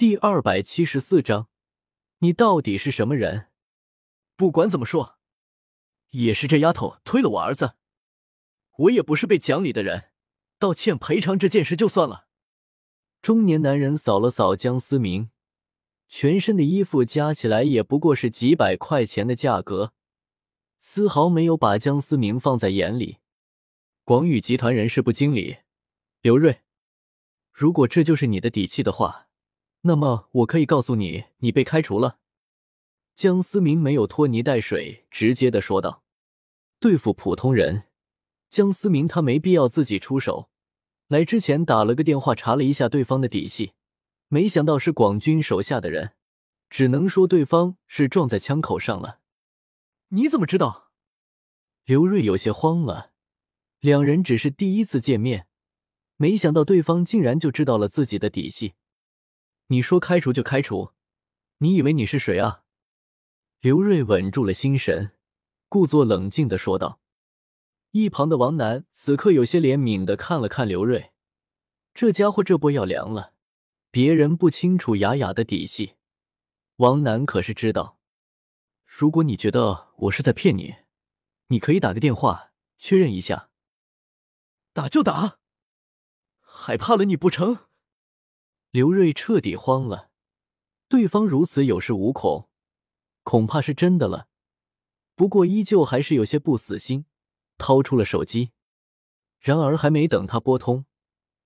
第二百七十四章，你到底是什么人？不管怎么说，也是这丫头推了我儿子，我也不是被讲理的人，道歉赔偿这件事就算了。中年男人扫了扫江思明，全身的衣服加起来也不过是几百块钱的价格，丝毫没有把江思明放在眼里。广宇集团人事部经理刘瑞，如果这就是你的底气的话，那么我可以告诉你，你被开除了。江思明没有拖泥带水，直接的说道：“对付普通人，江思明他没必要自己出手。来之前打了个电话查了一下对方的底细，没想到是广军手下的人，只能说对方是撞在枪口上了。你怎么知道？”刘瑞有些慌了，两人只是第一次见面，没想到对方竟然就知道了自己的底细。你说开除就开除，你以为你是谁啊？刘瑞稳住了心神，故作冷静的说道。一旁的王楠此刻有些怜悯的看了看刘瑞，这家伙这波要凉了。别人不清楚雅雅的底细，王楠可是知道。如果你觉得我是在骗你，你可以打个电话确认一下。打就打，害怕了你不成？刘瑞彻底慌了，对方如此有恃无恐。恐怕是真的了，不过依旧还是有些不死心，掏出了手机。然而还没等他拨通，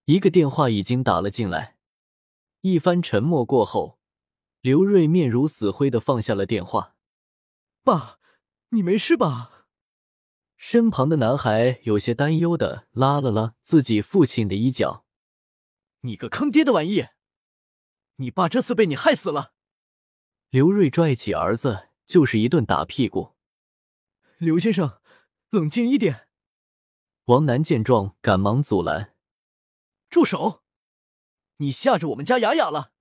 一个电话已经打了进来。一番沉默过后，刘瑞面如死灰的放下了电话。爸，你没事吧？身旁的男孩有些担忧的拉了拉自己父亲的衣角。你个坑爹的玩意！你爸这次被你害死了。刘瑞拽起儿子就是一顿打屁股。刘先生，冷静一点。王楠见状，赶忙阻拦：“住手！你吓着我们家雅雅了。”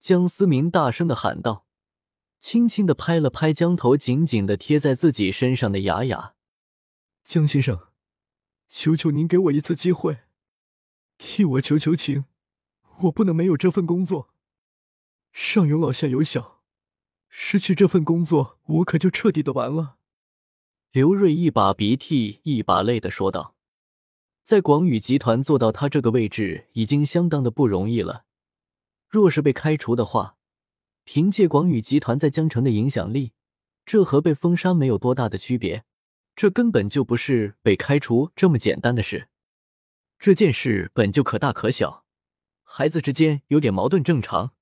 江思明大声的喊道，轻轻的拍了拍将头紧紧的贴在自己身上的雅雅：“江先生，求求您给我一次机会，替我求求情，我不能没有这份工作。上有老下有小。”失去这份工作，我可就彻底的完了。刘瑞一把鼻涕一把泪的说道：“在广宇集团做到他这个位置，已经相当的不容易了。若是被开除的话，凭借广宇集团在江城的影响力，这和被封杀没有多大的区别。这根本就不是被开除这么简单的事。这件事本就可大可小，孩子之间有点矛盾正常。”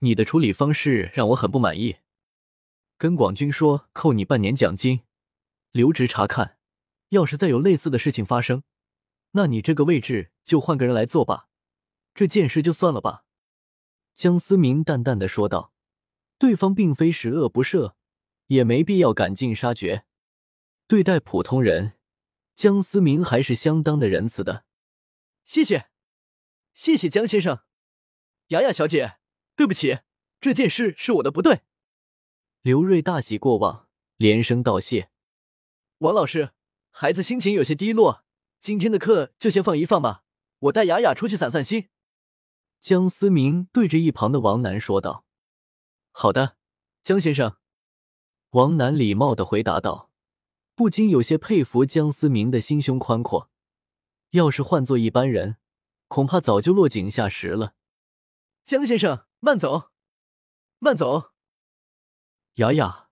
你的处理方式让我很不满意。跟广军说扣你半年奖金，留职查看。要是再有类似的事情发生，那你这个位置就换个人来做吧。这件事就算了吧。”江思明淡淡的说道。对方并非十恶不赦，也没必要赶尽杀绝。对待普通人，江思明还是相当的仁慈的。谢谢，谢谢江先生，雅雅小姐。对不起，这件事是我的不对。刘瑞大喜过望，连声道谢。王老师，孩子心情有些低落，今天的课就先放一放吧，我带雅雅出去散散心。江思明对着一旁的王楠说道：“好的，江先生。”王楠礼貌的回答道，不禁有些佩服江思明的心胸宽阔。要是换做一般人，恐怕早就落井下石了。江先生。慢走，慢走。雅雅，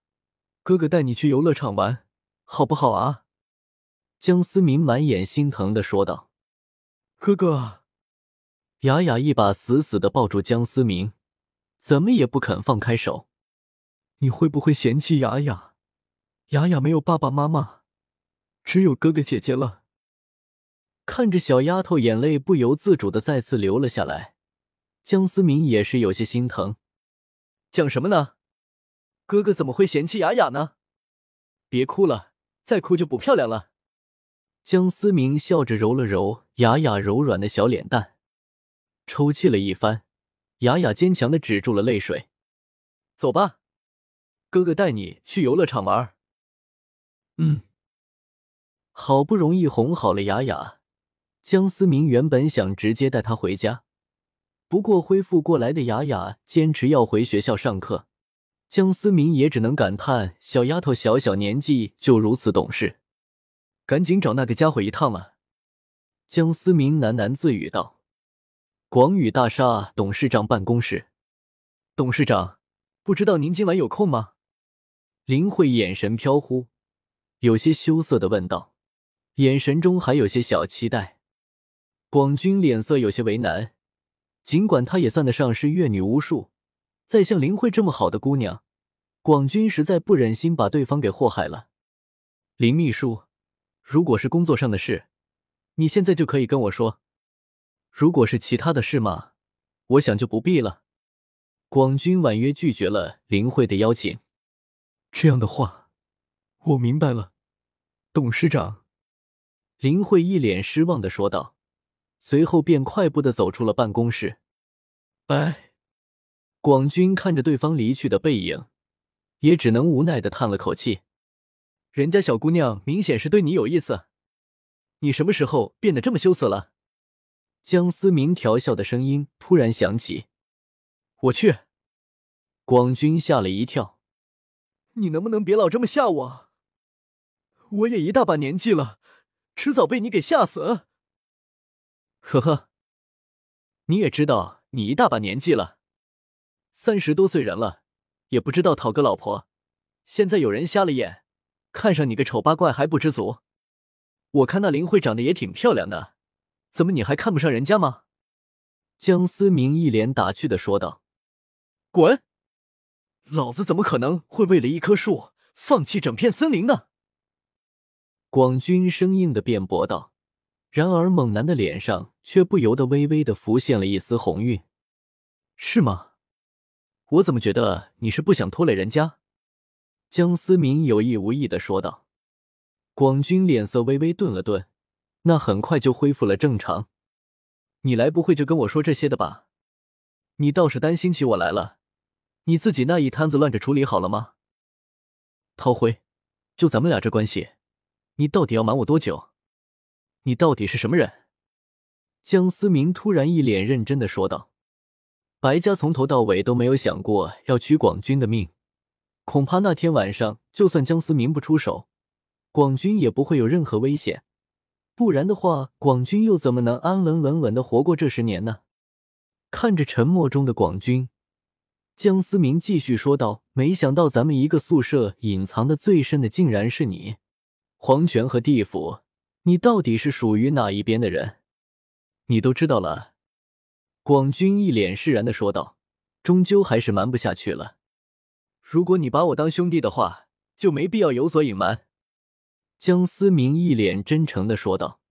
哥哥带你去游乐场玩，好不好啊？江思明满眼心疼的说道。哥哥，雅雅一把死死的抱住江思明，怎么也不肯放开手。你会不会嫌弃雅雅？雅雅没有爸爸妈妈，只有哥哥姐姐了。看着小丫头，眼泪不由自主的再次流了下来。江思明也是有些心疼，讲什么呢？哥哥怎么会嫌弃雅雅呢？别哭了，再哭就不漂亮了。江思明笑着揉了揉雅雅柔软的小脸蛋，抽泣了一番，雅雅坚强的止住了泪水。走吧，哥哥带你去游乐场玩。嗯，好不容易哄好了雅雅，江思明原本想直接带她回家。不过恢复过来的雅雅坚持要回学校上课，江思明也只能感叹：小丫头小小年纪就如此懂事，赶紧找那个家伙一趟了。江思明喃喃自语道：“广宇大厦董事长办公室，董事长，不知道您今晚有空吗？”林慧眼神飘忽，有些羞涩的问道，眼神中还有些小期待。广军脸色有些为难。尽管她也算得上是阅女无数，再像林慧这么好的姑娘，广军实在不忍心把对方给祸害了。林秘书，如果是工作上的事，你现在就可以跟我说；如果是其他的事嘛，我想就不必了。广军婉约拒绝了林慧的邀请。这样的话，我明白了，董事长。林慧一脸失望的说道。随后便快步的走出了办公室。哎，广军看着对方离去的背影，也只能无奈的叹了口气。人家小姑娘明显是对你有意思，你什么时候变得这么羞涩了？江思明调笑的声音突然响起。我去！广军吓了一跳。你能不能别老这么吓我？我也一大把年纪了，迟早被你给吓死。呵呵，你也知道，你一大把年纪了，三十多岁人了，也不知道讨个老婆。现在有人瞎了眼，看上你个丑八怪还不知足。我看那林慧长得也挺漂亮的，怎么你还看不上人家吗？江思明一脸打趣的说道：“滚！老子怎么可能会为了一棵树放弃整片森林呢？”广军生硬的辩驳道。然而，猛男的脸上却不由得微微的浮现了一丝红晕，是吗？我怎么觉得你是不想拖累人家？江思明有意无意的说道。广军脸色微微顿了顿，那很快就恢复了正常。你来不会就跟我说这些的吧？你倒是担心起我来了，你自己那一摊子乱着处理好了吗？陶辉，就咱们俩这关系，你到底要瞒我多久？你到底是什么人？江思明突然一脸认真的说道：“白家从头到尾都没有想过要取广军的命，恐怕那天晚上就算江思明不出手，广军也不会有任何危险。不然的话，广军又怎么能安稳稳稳的活过这十年呢？”看着沉默中的广军，江思明继续说道：“没想到咱们一个宿舍隐藏的最深的，竟然是你，黄泉和地府。”你到底是属于哪一边的人？你都知道了。广军一脸释然的说道：“终究还是瞒不下去了。如果你把我当兄弟的话，就没必要有所隐瞒。”江思明一脸真诚的说道。